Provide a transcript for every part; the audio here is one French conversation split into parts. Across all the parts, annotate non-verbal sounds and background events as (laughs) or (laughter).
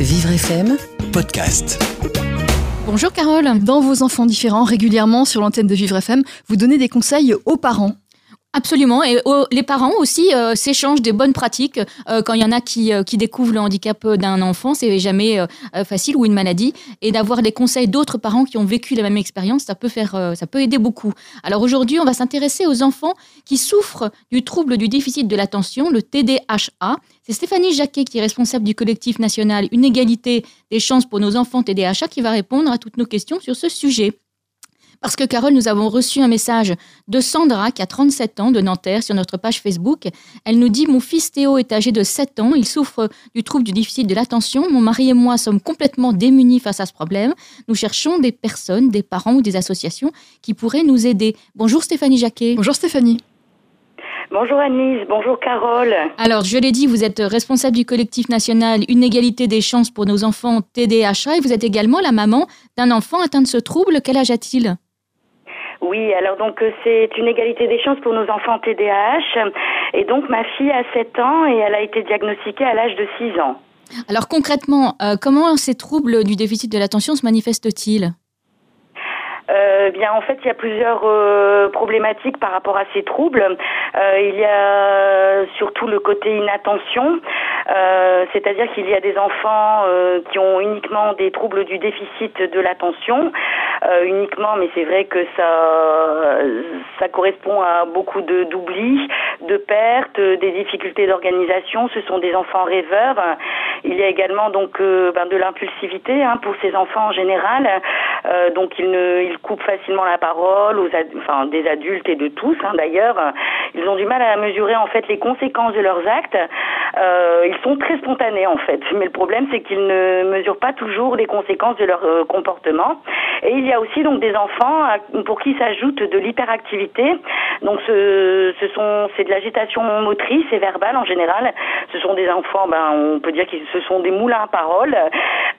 Vivre FM Podcast. Bonjour Carole, dans vos enfants différents, régulièrement sur l'antenne de Vivre FM, vous donnez des conseils aux parents. Absolument. Et oh, les parents aussi euh, s'échangent des bonnes pratiques. Euh, quand il y en a qui, euh, découvrent le handicap d'un enfant, c'est jamais facile ou une maladie. Et d'avoir les conseils d'autres parents qui ont vécu la même expérience, ça peut faire, ça peut aider beaucoup. Alors aujourd'hui, on va s'intéresser aux enfants qui souffrent du trouble du déficit de l'attention, le TDHA. C'est Stéphanie Jacquet qui est responsable du collectif national Une égalité des chances pour nos enfants TDHA qui va répondre à toutes nos questions sur ce sujet. Parce que Carole, nous avons reçu un message de Sandra qui a 37 ans de Nanterre sur notre page Facebook. Elle nous dit Mon fils Théo est âgé de 7 ans, il souffre du trouble du déficit de l'attention. Mon mari et moi sommes complètement démunis face à ce problème. Nous cherchons des personnes, des parents ou des associations qui pourraient nous aider. Bonjour Stéphanie Jacquet. Bonjour Stéphanie. Bonjour Annise, bonjour Carole. Alors, je l'ai dit, vous êtes responsable du collectif national Une égalité des chances pour nos enfants TDHA et vous êtes également la maman d'un enfant atteint de ce trouble. Quel âge a-t-il? Oui, alors donc euh, c'est une égalité des chances pour nos enfants TDAH. Et donc ma fille a 7 ans et elle a été diagnostiquée à l'âge de 6 ans. Alors concrètement, euh, comment ces troubles du déficit de l'attention se manifestent-ils? Euh, bien, en fait, il y a plusieurs euh, problématiques par rapport à ces troubles. Euh, il y a surtout le côté inattention, c'est-à-dire qu'il y a des enfants qui ont uniquement des troubles du déficit de l'attention, uniquement, mais c'est vrai que ça, ça correspond à beaucoup de d'oubli, de pertes, des difficultés d'organisation. Ce sont des enfants rêveurs. Il y a également donc ben, de l'impulsivité hein, pour ces enfants en général. donc ils coupent facilement la parole aux des adultes et de tous hein, d'ailleurs. Ils ont du mal à mesurer en fait les conséquences de leurs actes. Euh, ils sont très spontanés en fait, mais le problème c'est qu'ils ne mesurent pas toujours les conséquences de leur euh, comportement. Et il y a aussi donc des enfants pour qui s'ajoute de l'hyperactivité. Donc ce, ce sont c'est de l'agitation motrice et verbale en général. Ce sont des enfants, ben on peut dire qu'ils ce sont des moulins à parole.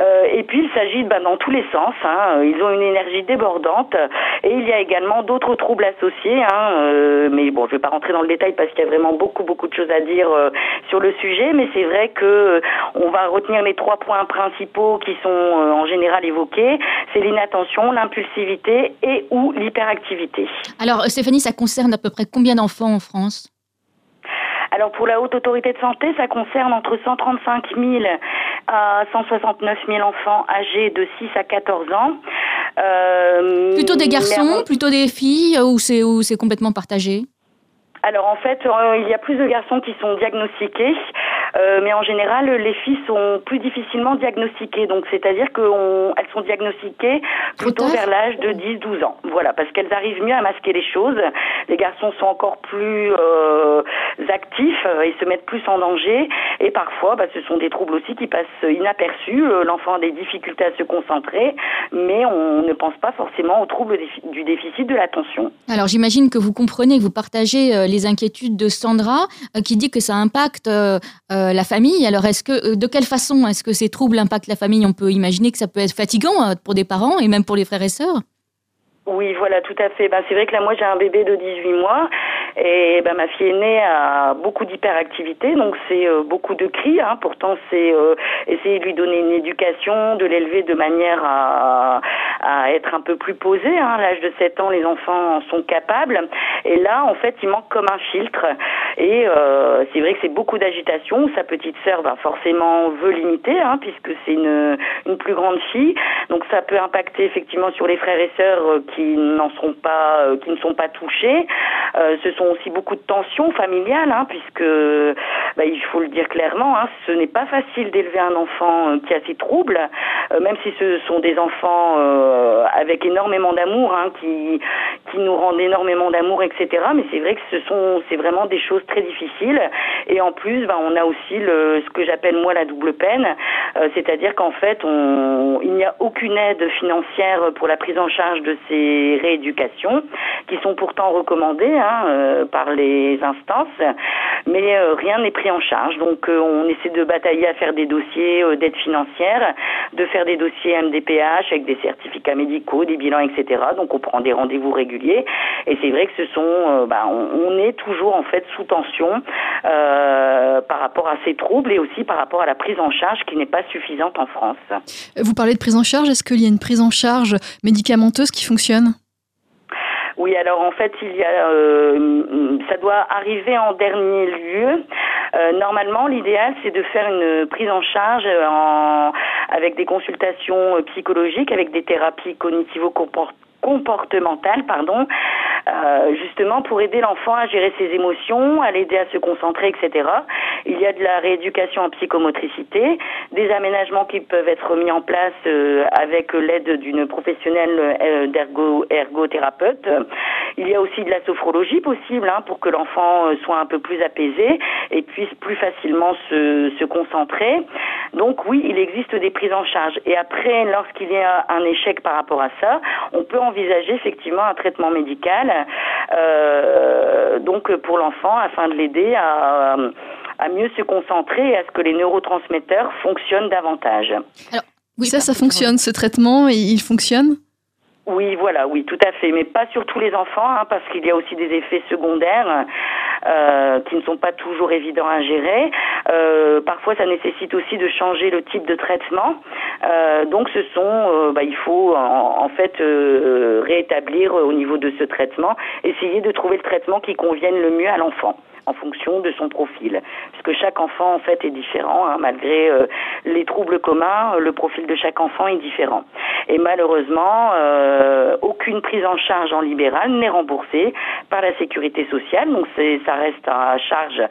Euh, et puis il s'agit ben, dans tous les sens. Hein. Ils ont une énergie débordante. Et il y a également d'autres troubles associés. Hein. Euh, mais bon, je vais pas rentrer dans le détail parce qu'il y a vraiment beaucoup beaucoup de choses à dire euh, sur le sujet. Mais c'est vrai que on va retenir les trois points principaux qui sont en général évoqués. C'est l'inattention, l'impulsivité et ou l'hyperactivité. Alors Stéphanie, ça concerne à peu près combien d'enfants en France? Alors pour la haute autorité de santé, ça concerne entre 135 000 à 169 000 enfants âgés de 6 à 14 ans. Euh, plutôt des garçons, plutôt des filles, ou c'est c'est complètement partagé? Alors en fait, euh, il y a plus de garçons qui sont diagnostiqués, euh, mais en général, les filles sont plus difficilement diagnostiquées. Donc c'est-à-dire qu'elles sont diagnostiquées plutôt vers l'âge de 10-12 ans. Voilà, parce qu'elles arrivent mieux à masquer les choses. Les garçons sont encore plus euh, actifs et se mettent plus en danger. Et parfois, bah, ce sont des troubles aussi qui passent inaperçus. L'enfant a des difficultés à se concentrer, mais on ne pense pas forcément aux troubles du déficit de l'attention. Alors j'imagine que vous comprenez, que vous partagez les inquiétudes de Sandra, euh, qui dit que ça impacte euh, euh, la famille. Alors, est-ce que, de quelle façon est-ce que ces troubles impactent la famille? On peut imaginer que ça peut être fatigant pour des parents et même pour les frères et sœurs. Oui, voilà, tout à fait. Ben, c'est vrai que là, moi, j'ai un bébé de 18 mois et ben, ma fille aînée a beaucoup d'hyperactivité, donc c'est euh, beaucoup de cris. Hein. Pourtant, c'est euh, essayer de lui donner une éducation, de l'élever de manière à, à, être un peu plus posée. Hein. À l'âge de 7 ans, les enfants en sont capables. Et là, en fait, il manque comme un filtre. Et euh, c'est vrai que c'est beaucoup d'agitation. Sa petite sœur, ben, forcément, veut limiter, hein, puisque c'est une, une plus grande fille. Donc ça peut impacter effectivement sur les frères et sœurs euh, qui n'en sont pas, euh, qui ne sont pas touchés. Euh, ce sont aussi beaucoup de tensions familiales, hein, puisque bah, il faut le dire clairement, hein, ce n'est pas facile d'élever un enfant qui a ces troubles, même si ce sont des enfants avec énormément d'amour, hein, qui qui nous rendent énormément d'amour, etc. Mais c'est vrai que ce sont, c'est vraiment des choses très difficiles. Et en plus, bah, on a aussi le, ce que j'appelle moi la double peine, c'est-à-dire qu'en fait, on, il n'y a aucune aide financière pour la prise en charge de ces rééducations qui sont pourtant recommandées hein, euh, par les instances. Mais rien n'est pris en charge. Donc on essaie de batailler à faire des dossiers d'aide financière, de faire des dossiers MDPH avec des certificats médicaux, des bilans, etc. Donc on prend des rendez-vous réguliers et c'est vrai que ce sont, bah, on, est toujours en fait sous tension par rapport à ces troubles et aussi par rapport à la prise en charge qui n'est pas suffisante en France. Vous parlez de prise en charge, est-ce qu'il y a une prise en charge médicamenteuse qui fonctionne? Oui, alors en fait, il y a, euh, ça doit arriver en dernier lieu. Euh, normalement, l'idéal, c'est de faire une prise en charge en, avec des consultations psychologiques, avec des thérapies cognitivo-comportementales comportementale, pardon, euh, justement pour aider l'enfant à gérer ses émotions, à l'aider à se concentrer, etc. Il y a de la rééducation en psychomotricité, des aménagements qui peuvent être mis en place euh, avec l'aide d'une professionnelle euh, ergothérapeute. Il y a aussi de la sophrologie possible hein, pour que l'enfant euh, soit un peu plus apaisé et puisse plus facilement se, se concentrer. Donc oui, il existe des prises en charge. Et après, lorsqu'il y a un échec par rapport à ça, on peut envisager effectivement un traitement médical euh, donc pour l'enfant afin de l'aider à, à mieux se concentrer et à ce que les neurotransmetteurs fonctionnent davantage. Alors, oui, ça, ça fonctionne, ce traitement, et il fonctionne? Oui, voilà, oui, tout à fait, mais pas sur tous les enfants, hein, parce qu'il y a aussi des effets secondaires euh, qui ne sont pas toujours évidents à gérer. Euh, parfois, ça nécessite aussi de changer le type de traitement. Euh, donc, ce sont, bah, il faut en, en fait rétablir au niveau de ce traitement, essayer de trouver le traitement qui convienne le mieux à l'enfant en fonction de son profil. Puisque chaque enfant, en fait, est différent, hein, malgré euh, les troubles communs, le profil de chaque enfant est différent. Et malheureusement, euh, aucune prise en charge en libéral n'est remboursée par la sécurité sociale. Donc ça reste à charge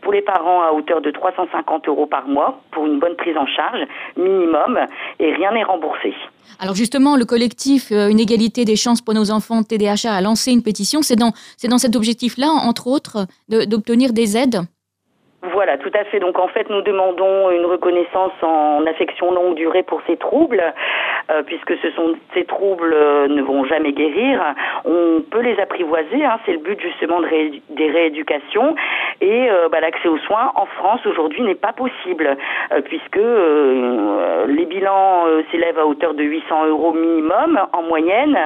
pour les parents à hauteur de 350 euros par mois pour une bonne prise en charge minimum et rien n'est remboursé. Alors justement, le collectif euh, Une égalité des chances pour nos enfants TDHA a lancé une pétition. C'est dans, cet objectif-là, entre autres, d'obtenir des aides voilà, tout à fait. Donc en fait, nous demandons une reconnaissance en affection longue durée pour ces troubles, euh, puisque ces troubles euh, ne vont jamais guérir. On peut les apprivoiser, hein, c'est le but justement de des rééducations. Et euh, bah, l'accès aux soins en France aujourd'hui n'est pas possible, puisque les bilans s'élèvent à hauteur de 800 euros minimum en moyenne,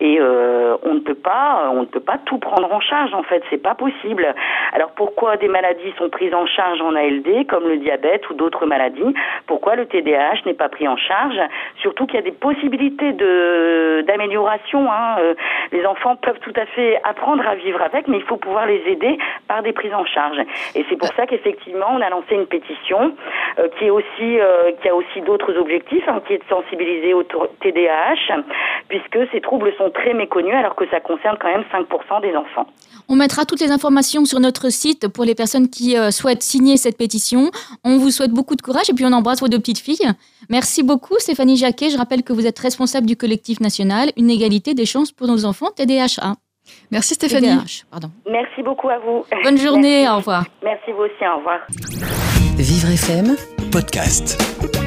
et on ne peut pas, on ne peut pas tout prendre en charge. En fait, c'est pas possible. Alors pourquoi des maladies sont prises en charge en ALD, comme le diabète ou d'autres maladies? Pourquoi le TDAH n'est pas pris en charge? Surtout qu'il y a des possibilités de d'amélioration. Hein. Euh, les enfants peuvent tout à fait apprendre à vivre avec, mais il faut pouvoir les aider par des prises en charge. Et c'est pour ça qu'effectivement, on a lancé une pétition euh, qui est aussi euh, qui a aussi d'autres objectifs, hein, qui est de sensibiliser au TDAH, puisque ces troubles sont très méconnus, alors que ça concerne quand même 5% des enfants. On mettra toutes les informations sur notre site pour les personnes qui souhaitent signer cette pétition. On vous souhaite beaucoup de courage et puis on embrasse vos deux petites filles. Merci beaucoup Stéphanie Jacquet. Je rappelle que vous êtes responsable du collectif national Une égalité des chances pour nos enfants TDHA. Merci Stéphanie. pardon. Merci beaucoup à vous. Bonne (laughs) journée, au revoir. Merci vous aussi, au revoir. Vivre FM, podcast.